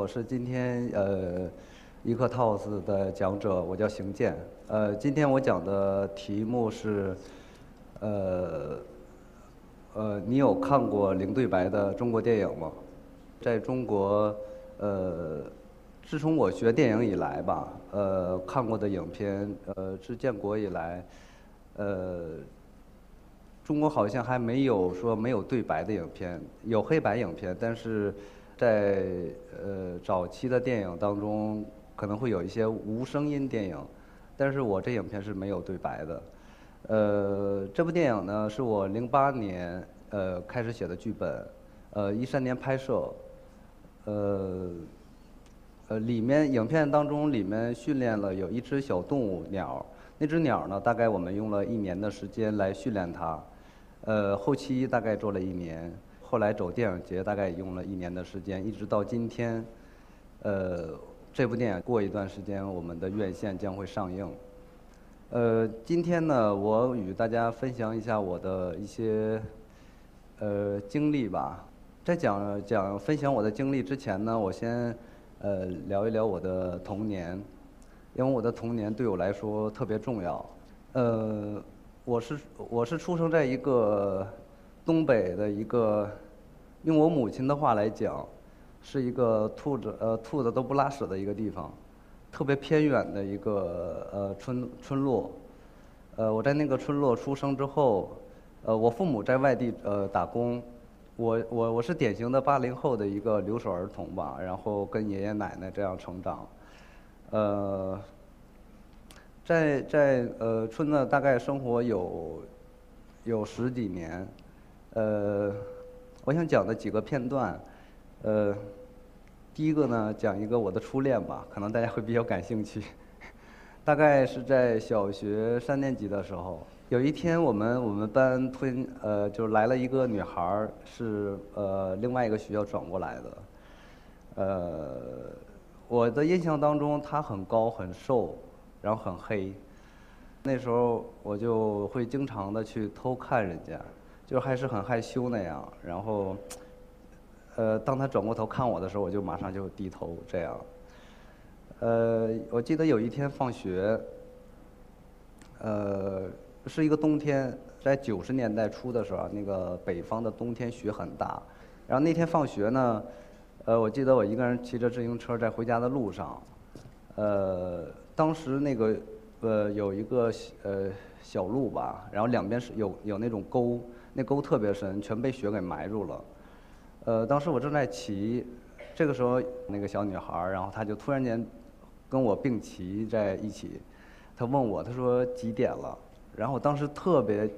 我是今天呃一课 Talks 的讲者，我叫邢健。呃，今天我讲的题目是，呃，呃，你有看过零对白的中国电影吗？在中国，呃，自从我学电影以来吧，呃，看过的影片，呃，自建国以来，呃。中国好像还没有说没有对白的影片，有黑白影片，但是在呃早期的电影当中，可能会有一些无声音电影，但是我这影片是没有对白的。呃，这部电影呢是我零八年呃开始写的剧本，呃一三年拍摄，呃呃里面影片当中里面训练了有一只小动物鸟，那只鸟呢大概我们用了一年的时间来训练它。呃，后期大概做了一年，后来走电影节大概用了一年的时间，一直到今天，呃，这部电影过一段时间我们的院线将会上映。呃，今天呢，我与大家分享一下我的一些呃经历吧。在讲讲分享我的经历之前呢，我先呃聊一聊我的童年，因为我的童年对我来说特别重要。呃。我是我是出生在一个东北的一个，用我母亲的话来讲，是一个兔子呃兔子都不拉屎的一个地方，特别偏远的一个呃村村落，呃我在那个村落出生之后，呃我父母在外地呃打工，我我我是典型的八零后的一个留守儿童吧，然后跟爷爷奶奶这样成长，呃。在在呃村子大概生活有有十几年，呃，我想讲的几个片段，呃，第一个呢讲一个我的初恋吧，可能大家会比较感兴趣。大概是在小学三年级的时候，有一天我们我们班突然呃就来了一个女孩儿，是呃另外一个学校转过来的，呃，我的印象当中她很高很瘦。然后很黑，那时候我就会经常的去偷看人家，就还是很害羞那样。然后，呃，当他转过头看我的时候，我就马上就低头这样。呃，我记得有一天放学，呃，是一个冬天，在九十年代初的时候，那个北方的冬天雪很大。然后那天放学呢，呃，我记得我一个人骑着自行车在回家的路上，呃。当时那个呃有一个呃小路吧，然后两边是有有那种沟，那沟特别深，全被雪给埋住了。呃，当时我正在骑，这个时候那个小女孩儿，然后她就突然间跟我并骑在一起，她问我，她说几点了？然后我当时特别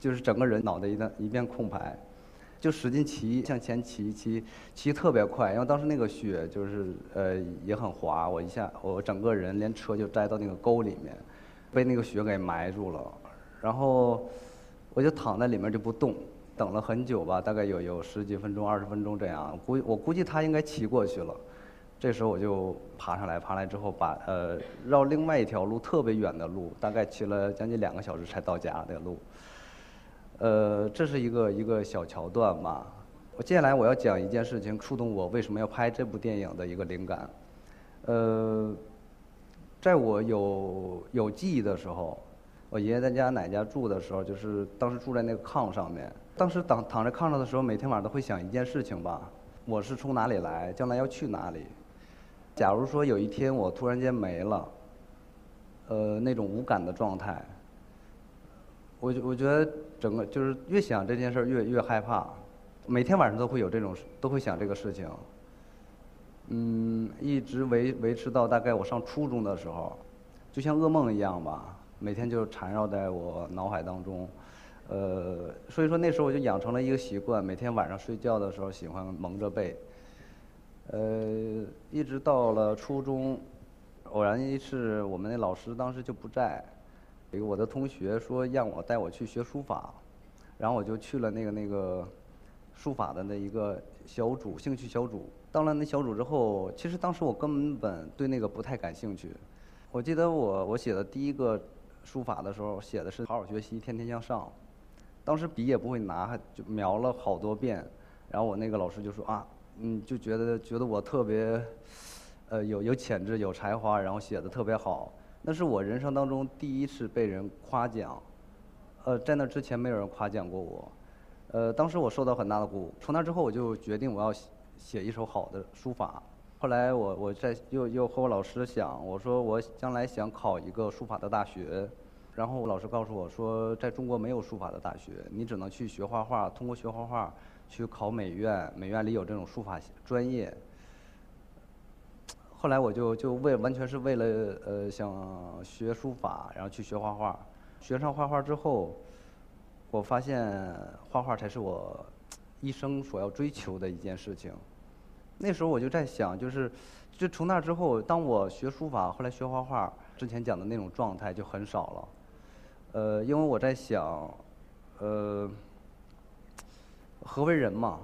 就是整个人脑袋一旦一片空白。就使劲骑，向前骑，骑骑特别快，因为当时那个雪就是呃也很滑，我一下我整个人连车就栽到那个沟里面，被那个雪给埋住了，然后我就躺在里面就不动，等了很久吧，大概有有十几分钟、二十分钟这样，估我估计他应该骑过去了，这时候我就爬上来，爬来之后把呃绕另外一条路特别远的路，大概骑了将近两个小时才到家的路。呃，这是一个一个小桥段吧。我接下来我要讲一件事情，触动我为什么要拍这部电影的一个灵感。呃，在我有有记忆的时候，我爷爷在家奶家住的时候，就是当时住在那个炕上面。当时躺躺在炕上的时候，每天晚上都会想一件事情吧：我是从哪里来，将来要去哪里？假如说有一天我突然间没了，呃，那种无感的状态。我我觉得整个就是越想这件事儿越越害怕，每天晚上都会有这种都会想这个事情，嗯，一直维维持到大概我上初中的时候，就像噩梦一样吧，每天就缠绕在我脑海当中，呃，所以说那时候我就养成了一个习惯，每天晚上睡觉的时候喜欢蒙着被，呃，一直到了初中，偶然一次我们那老师当时就不在。一个我的同学说让我带我去学书法，然后我就去了那个那个书法的那一个小组兴趣小组。到了那小组之后，其实当时我根本对那个不太感兴趣。我记得我我写的第一个书法的时候，写的是好好学习，天天向上。当时笔也不会拿，就描了好多遍。然后我那个老师就说啊，嗯，就觉得觉得我特别，呃，有有潜质、有才华，然后写的特别好。那是我人生当中第一次被人夸奖，呃，在那之前没有人夸奖过我，呃，当时我受到很大的鼓舞。从那之后，我就决定我要写一手好的书法。后来我我在又又和我老师想，我说我将来想考一个书法的大学。然后我老师告诉我说，在中国没有书法的大学，你只能去学画画，通过学画画去考美院，美院里有这种书法专业。后来我就就为完全是为了呃想学书法，然后去学画画。学上画画之后，我发现画画才是我一生所要追求的一件事情。那时候我就在想，就是就从那之后，当我学书法，后来学画画，之前讲的那种状态就很少了。呃，因为我在想，呃，何为人嘛？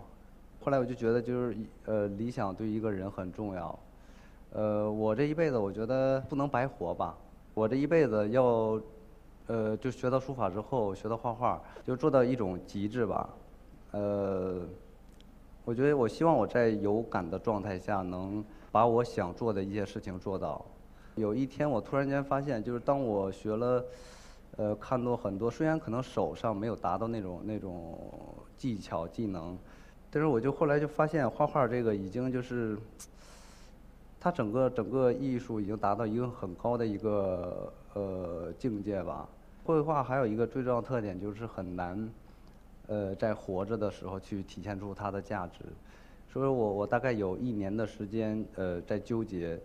后来我就觉得，就是呃，理想对一个人很重要。呃，我这一辈子，我觉得不能白活吧。我这一辈子要，呃，就学到书法之后，学到画画，就做到一种极致吧。呃，我觉得，我希望我在有感的状态下，能把我想做的一些事情做到。有一天，我突然间发现，就是当我学了。呃，看到很多，虽然可能手上没有达到那种那种技巧技能，但是我就后来就发现，画画这个已经就是，它整个整个艺术已经达到一个很高的一个呃境界吧。绘画还有一个最重要的特点就是很难，呃，在活着的时候去体现出它的价值。所以我我大概有一年的时间呃在纠结，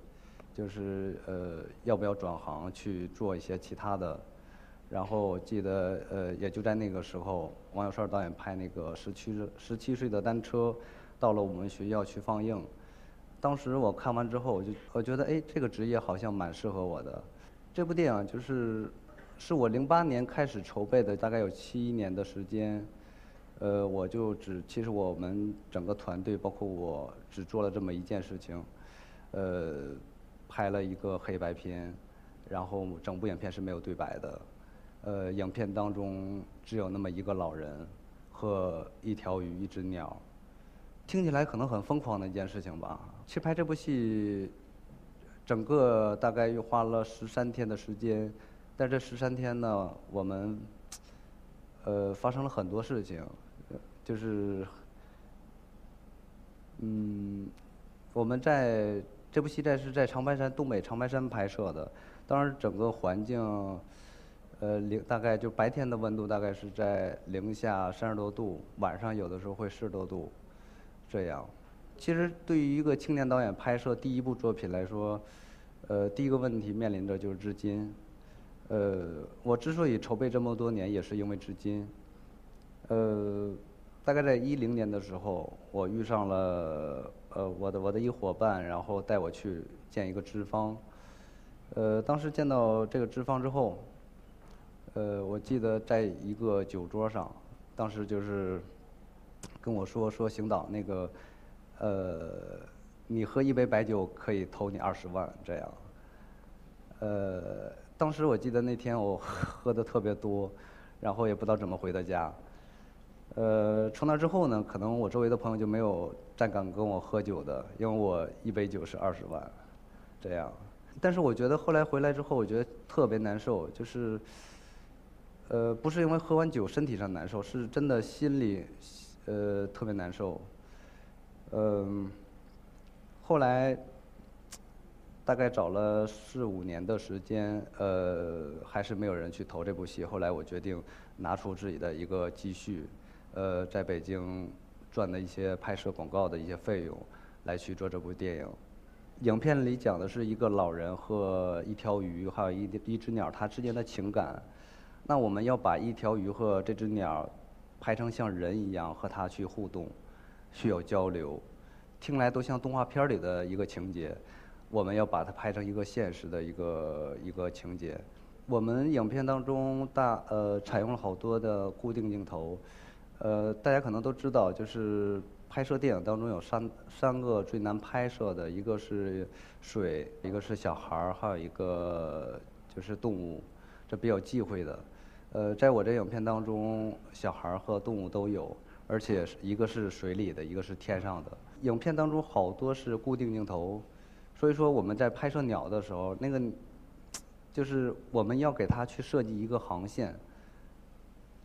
就是呃要不要转行去做一些其他的。然后我记得，呃，也就在那个时候，王小帅导演拍那个《十七十七岁的单车》，到了我们学校去放映。当时我看完之后，我就我觉得，哎，这个职业好像蛮适合我的。这部电影就是，是我零八年开始筹备的，大概有七年的时间。呃，我就只，其实我们整个团队，包括我，只做了这么一件事情，呃，拍了一个黑白片，然后整部影片是没有对白的。呃，影片当中只有那么一个老人和一条鱼、一只鸟，听起来可能很疯狂的一件事情吧。其实拍这部戏，整个大概又花了十三天的时间，但这十三天呢，我们呃发生了很多事情，就是，嗯，我们在这部戏在是在长白山东北长白山拍摄的，当然整个环境。呃，零大概就白天的温度大概是在零下三十多度，晚上有的时候会四十多度，这样。其实对于一个青年导演拍摄第一部作品来说，呃，第一个问题面临着就是资金。呃，我之所以筹备这么多年，也是因为资金。呃，大概在一零年的时候，我遇上了呃我的我的一伙伴，然后带我去见一个资方。呃，当时见到这个资方之后。呃，我记得在一个酒桌上，当时就是跟我说说邢导那个，呃，你喝一杯白酒可以投你二十万这样。呃，当时我记得那天我喝的特别多，然后也不知道怎么回的家。呃，从那之后呢，可能我周围的朋友就没有站岗跟我喝酒的，因为我一杯酒是二十万，这样。但是我觉得后来回来之后，我觉得特别难受，就是。呃，不是因为喝完酒身体上难受，是真的心里，呃，特别难受。嗯，后来大概找了四五年的时间，呃，还是没有人去投这部戏。后来我决定拿出自己的一个积蓄，呃，在北京赚的一些拍摄广告的一些费用，来去做这部电影。影片里讲的是一个老人和一条鱼，还有一一只鸟，它之间的情感。那我们要把一条鱼和这只鸟拍成像人一样和它去互动，需要交流，听来都像动画片里的一个情节。我们要把它拍成一个现实的一个一个情节。我们影片当中大呃采用了好多的固定镜头，呃大家可能都知道，就是拍摄电影当中有三三个最难拍摄的，一个是水，一个是小孩儿，还有一个就是动物，这比较忌讳的。呃，在我这影片当中，小孩儿和动物都有，而。且一个是水里的，一个是天上的。影片当中好多是固定镜头，所以说我们在拍摄鸟的时候，那个就是我们要给它去设计一个航线，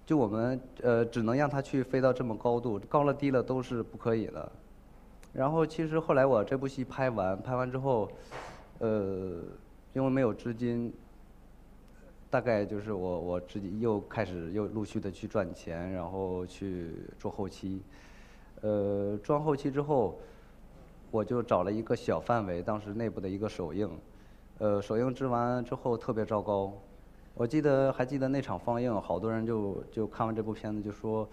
就我们呃只能让它去飞到这么高度，高了低了都是不可以的。然后其实后来我这部戏拍完，拍完之后，呃，因为没有资金。大概就是我我自己又开始又陆续的去赚钱，然后去做后期。呃，做后期之后，我就找了一个小范围，当时内部的一个首映。呃，首映制完之后特别糟糕。我记得还记得那场放映，好多人就就看完这部片子就说，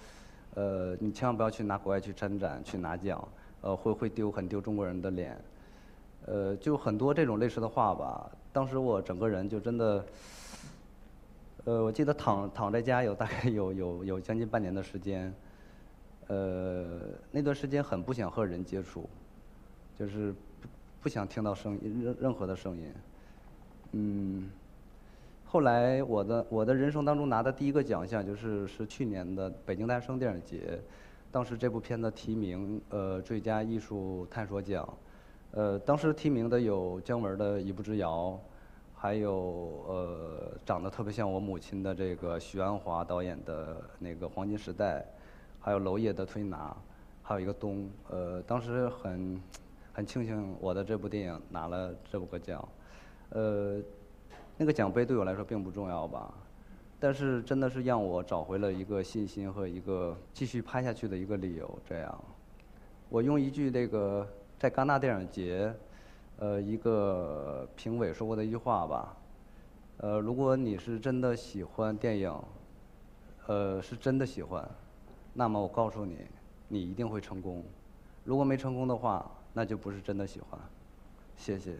呃，你千万不要去拿国外去参展去拿奖，呃，会会丢很丢中国人的脸。呃，就很多这种类似的话吧。当时我整个人就真的。呃，我记得躺躺在家有大概有有有将近半年的时间，呃，那段时间很不想和人接触，就是不不想听到声音任任何的声音，嗯，后来我的我的人生当中拿的第一个奖项就是是去年的北京大学生电影节，当时这部片子提名呃最佳艺术探索奖，呃，当时提名的有姜文的《一步之遥》。还有呃，长得特别像我母亲的这个徐安华导演的那个《黄金时代》，还有娄烨的《推拿》，还有一个《冬》。呃，当时很很庆幸我的这部电影拿了这五个奖。呃，那个奖杯对我来说并不重要吧，但是真的是让我找回了一个信心和一个继续拍下去的一个理由。这样，我用一句那个在戛纳电影节。呃，一个评委说过的一句话吧，呃，如果你是真的喜欢电影，呃，是真的喜欢，那么我告诉你，你一定会成功。如果没成功的话，那就不是真的喜欢谢谢。